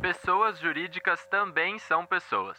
Pessoas jurídicas também são pessoas.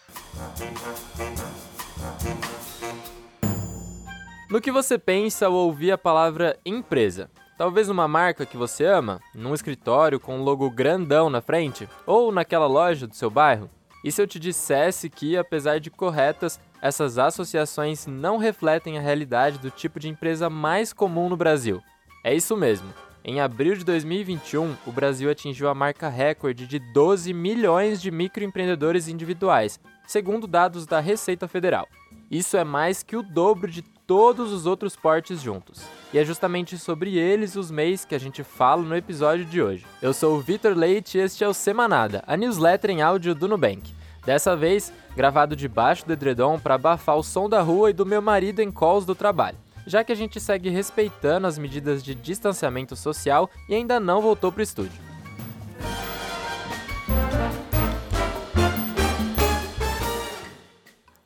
No que você pensa ao ouvir a palavra empresa? Talvez uma marca que você ama, num escritório com um logo grandão na frente, ou naquela loja do seu bairro? E se eu te dissesse que, apesar de corretas, essas associações não refletem a realidade do tipo de empresa mais comum no Brasil? É isso mesmo. Em abril de 2021, o Brasil atingiu a marca recorde de 12 milhões de microempreendedores individuais, segundo dados da Receita Federal. Isso é mais que o dobro de todos os outros portes juntos. E é justamente sobre eles os MEIs que a gente fala no episódio de hoje. Eu sou o Vitor Leite e este é o Semanada, a newsletter em áudio do Nubank. Dessa vez, gravado debaixo do edredom para abafar o som da rua e do meu marido em calls do trabalho, já que a gente segue respeitando as medidas de distanciamento social e ainda não voltou para o estúdio.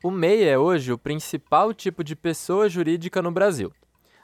O MEI é hoje o principal tipo de pessoa jurídica no Brasil.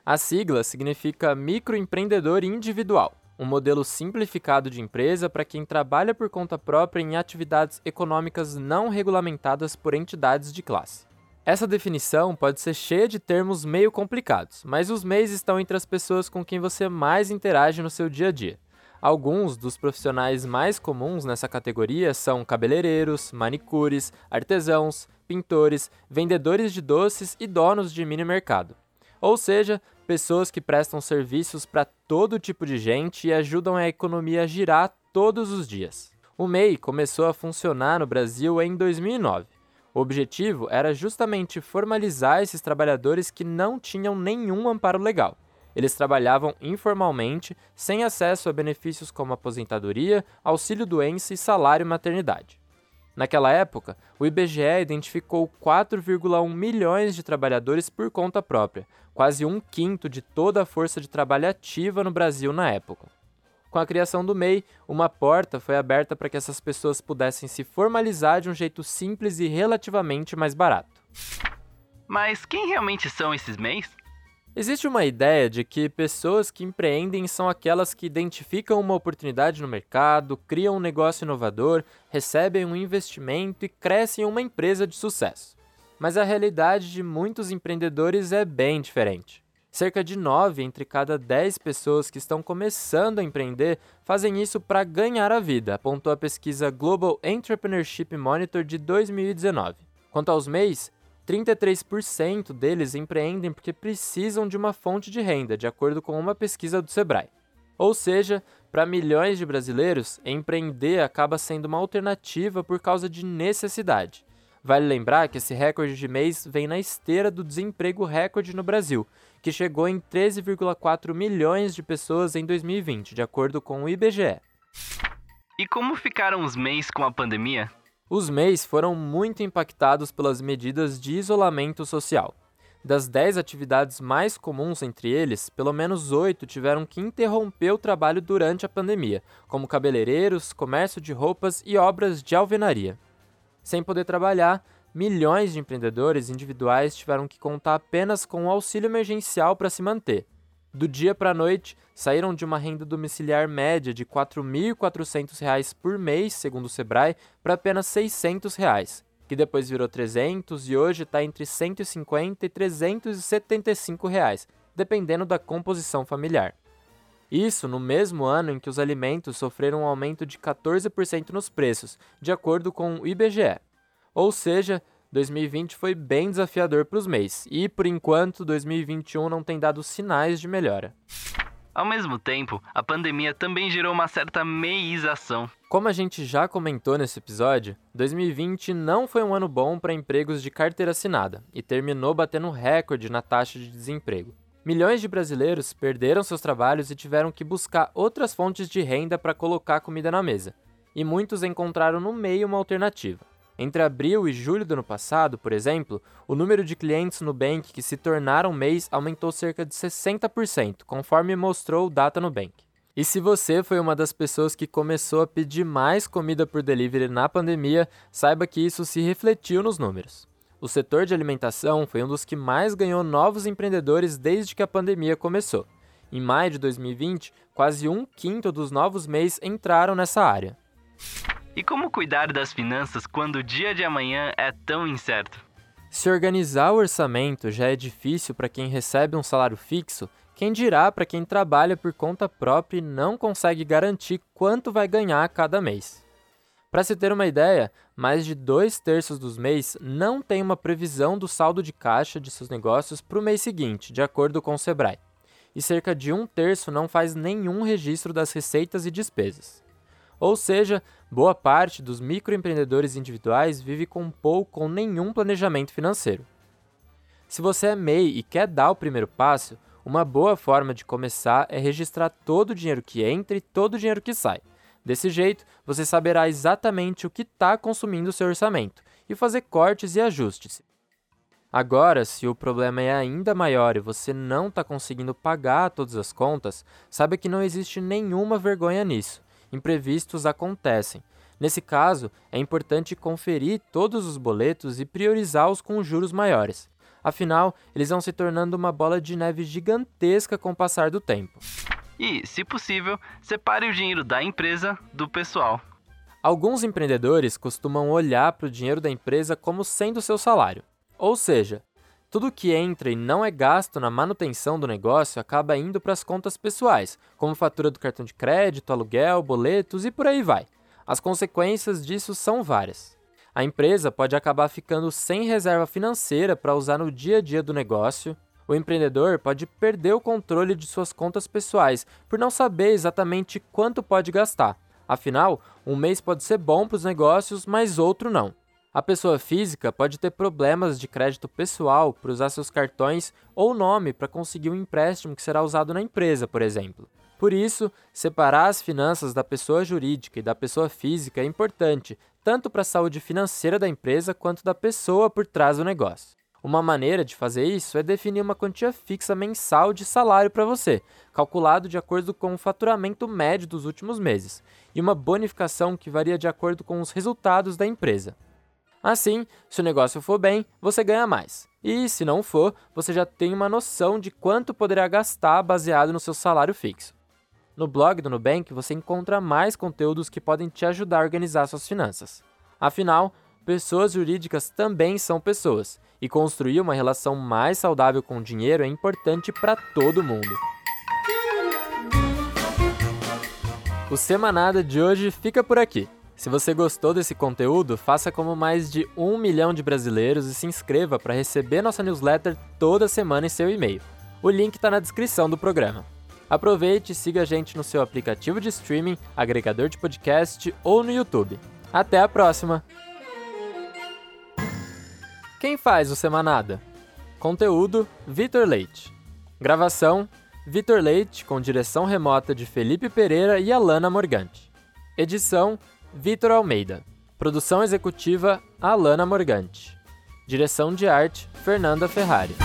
A sigla significa microempreendedor individual, um modelo simplificado de empresa para quem trabalha por conta própria em atividades econômicas não regulamentadas por entidades de classe. Essa definição pode ser cheia de termos meio complicados, mas os MEIs estão entre as pessoas com quem você mais interage no seu dia a dia. Alguns dos profissionais mais comuns nessa categoria são cabeleireiros, manicures, artesãos, pintores, vendedores de doces e donos de mini mercado. Ou seja, pessoas que prestam serviços para todo tipo de gente e ajudam a economia a girar todos os dias. O MEI começou a funcionar no Brasil em 2009. O objetivo era justamente formalizar esses trabalhadores que não tinham nenhum amparo legal. Eles trabalhavam informalmente, sem acesso a benefícios como aposentadoria, auxílio-doença e salário maternidade. Naquela época, o IBGE identificou 4,1 milhões de trabalhadores por conta própria, quase um quinto de toda a força de trabalho ativa no Brasil na época. Com a criação do MEI, uma porta foi aberta para que essas pessoas pudessem se formalizar de um jeito simples e relativamente mais barato. Mas quem realmente são esses MEIs? Existe uma ideia de que pessoas que empreendem são aquelas que identificam uma oportunidade no mercado, criam um negócio inovador, recebem um investimento e crescem uma empresa de sucesso. Mas a realidade de muitos empreendedores é bem diferente. Cerca de 9 entre cada 10 pessoas que estão começando a empreender fazem isso para ganhar a vida, apontou a pesquisa Global Entrepreneurship Monitor de 2019. Quanto aos MEIs, 33% deles empreendem porque precisam de uma fonte de renda, de acordo com uma pesquisa do Sebrae. Ou seja, para milhões de brasileiros, empreender acaba sendo uma alternativa por causa de necessidade. Vale lembrar que esse recorde de mês vem na esteira do desemprego recorde no Brasil, que chegou em 13,4 milhões de pessoas em 2020, de acordo com o IBGE. E como ficaram os mês com a pandemia? Os MEIs foram muito impactados pelas medidas de isolamento social. Das 10 atividades mais comuns entre eles, pelo menos 8 tiveram que interromper o trabalho durante a pandemia, como cabeleireiros, comércio de roupas e obras de alvenaria. Sem poder trabalhar, milhões de empreendedores individuais tiveram que contar apenas com o auxílio emergencial para se manter. Do dia para a noite, saíram de uma renda domiciliar média de R$ 4.400 por mês, segundo o Sebrae, para apenas 600 reais, que depois virou 300 e hoje está entre 150 e 375, reais, dependendo da composição familiar. Isso no mesmo ano em que os alimentos sofreram um aumento de 14% nos preços, de acordo com o IBGE. Ou seja, 2020 foi bem desafiador para os MEIs e, por enquanto, 2021 não tem dado sinais de melhora. Ao mesmo tempo, a pandemia também gerou uma certa meização. Como a gente já comentou nesse episódio, 2020 não foi um ano bom para empregos de carteira assinada e terminou batendo recorde na taxa de desemprego. Milhões de brasileiros perderam seus trabalhos e tiveram que buscar outras fontes de renda para colocar comida na mesa, e muitos encontraram no meio uma alternativa. Entre abril e julho do ano passado, por exemplo, o número de clientes no Nubank que se tornaram mês aumentou cerca de 60%, conforme mostrou o Data Nubank. E se você foi uma das pessoas que começou a pedir mais comida por delivery na pandemia, saiba que isso se refletiu nos números. O setor de alimentação foi um dos que mais ganhou novos empreendedores desde que a pandemia começou. Em maio de 2020, quase um quinto dos novos mês entraram nessa área. E como cuidar das finanças quando o dia de amanhã é tão incerto? Se organizar o orçamento já é difícil para quem recebe um salário fixo, quem dirá para quem trabalha por conta própria e não consegue garantir quanto vai ganhar cada mês. Para se ter uma ideia, mais de dois terços dos mês não tem uma previsão do saldo de caixa de seus negócios para o mês seguinte, de acordo com o Sebrae, e cerca de um terço não faz nenhum registro das receitas e despesas. Ou seja, boa parte dos microempreendedores individuais vive com pouco ou nenhum planejamento financeiro. Se você é MEI e quer dar o primeiro passo, uma boa forma de começar é registrar todo o dinheiro que entra e todo o dinheiro que sai. Desse jeito, você saberá exatamente o que está consumindo seu orçamento e fazer cortes e ajustes. Agora, se o problema é ainda maior e você não está conseguindo pagar todas as contas, saiba que não existe nenhuma vergonha nisso imprevistos acontecem. Nesse caso, é importante conferir todos os boletos e priorizá-los com juros maiores. Afinal, eles vão se tornando uma bola de neve gigantesca com o passar do tempo. E, se possível, separe o dinheiro da empresa do pessoal. Alguns empreendedores costumam olhar para o dinheiro da empresa como sendo seu salário. Ou seja, tudo que entra e não é gasto na manutenção do negócio acaba indo para as contas pessoais, como fatura do cartão de crédito, aluguel, boletos e por aí vai. As consequências disso são várias. A empresa pode acabar ficando sem reserva financeira para usar no dia a dia do negócio. O empreendedor pode perder o controle de suas contas pessoais por não saber exatamente quanto pode gastar. Afinal, um mês pode ser bom para os negócios, mas outro não. A pessoa física pode ter problemas de crédito pessoal por usar seus cartões ou nome para conseguir um empréstimo que será usado na empresa, por exemplo. Por isso, separar as finanças da pessoa jurídica e da pessoa física é importante, tanto para a saúde financeira da empresa quanto da pessoa por trás do negócio. Uma maneira de fazer isso é definir uma quantia fixa mensal de salário para você, calculado de acordo com o faturamento médio dos últimos meses, e uma bonificação que varia de acordo com os resultados da empresa. Assim, se o negócio for bem, você ganha mais. E se não for, você já tem uma noção de quanto poderá gastar baseado no seu salário fixo. No blog do Nubank você encontra mais conteúdos que podem te ajudar a organizar suas finanças. Afinal, pessoas jurídicas também são pessoas, e construir uma relação mais saudável com o dinheiro é importante para todo mundo. O Semanada de hoje fica por aqui. Se você gostou desse conteúdo, faça como mais de um milhão de brasileiros e se inscreva para receber nossa newsletter toda semana em seu e-mail. O link está na descrição do programa. Aproveite e siga a gente no seu aplicativo de streaming, agregador de podcast ou no YouTube. Até a próxima! Quem faz o Semanada? Conteúdo: Vitor Leite. Gravação: Vitor Leite, com direção remota de Felipe Pereira e Alana Morgante. Edição: Vitor Almeida. Produção executiva Alana Morgante. Direção de arte Fernanda Ferrari.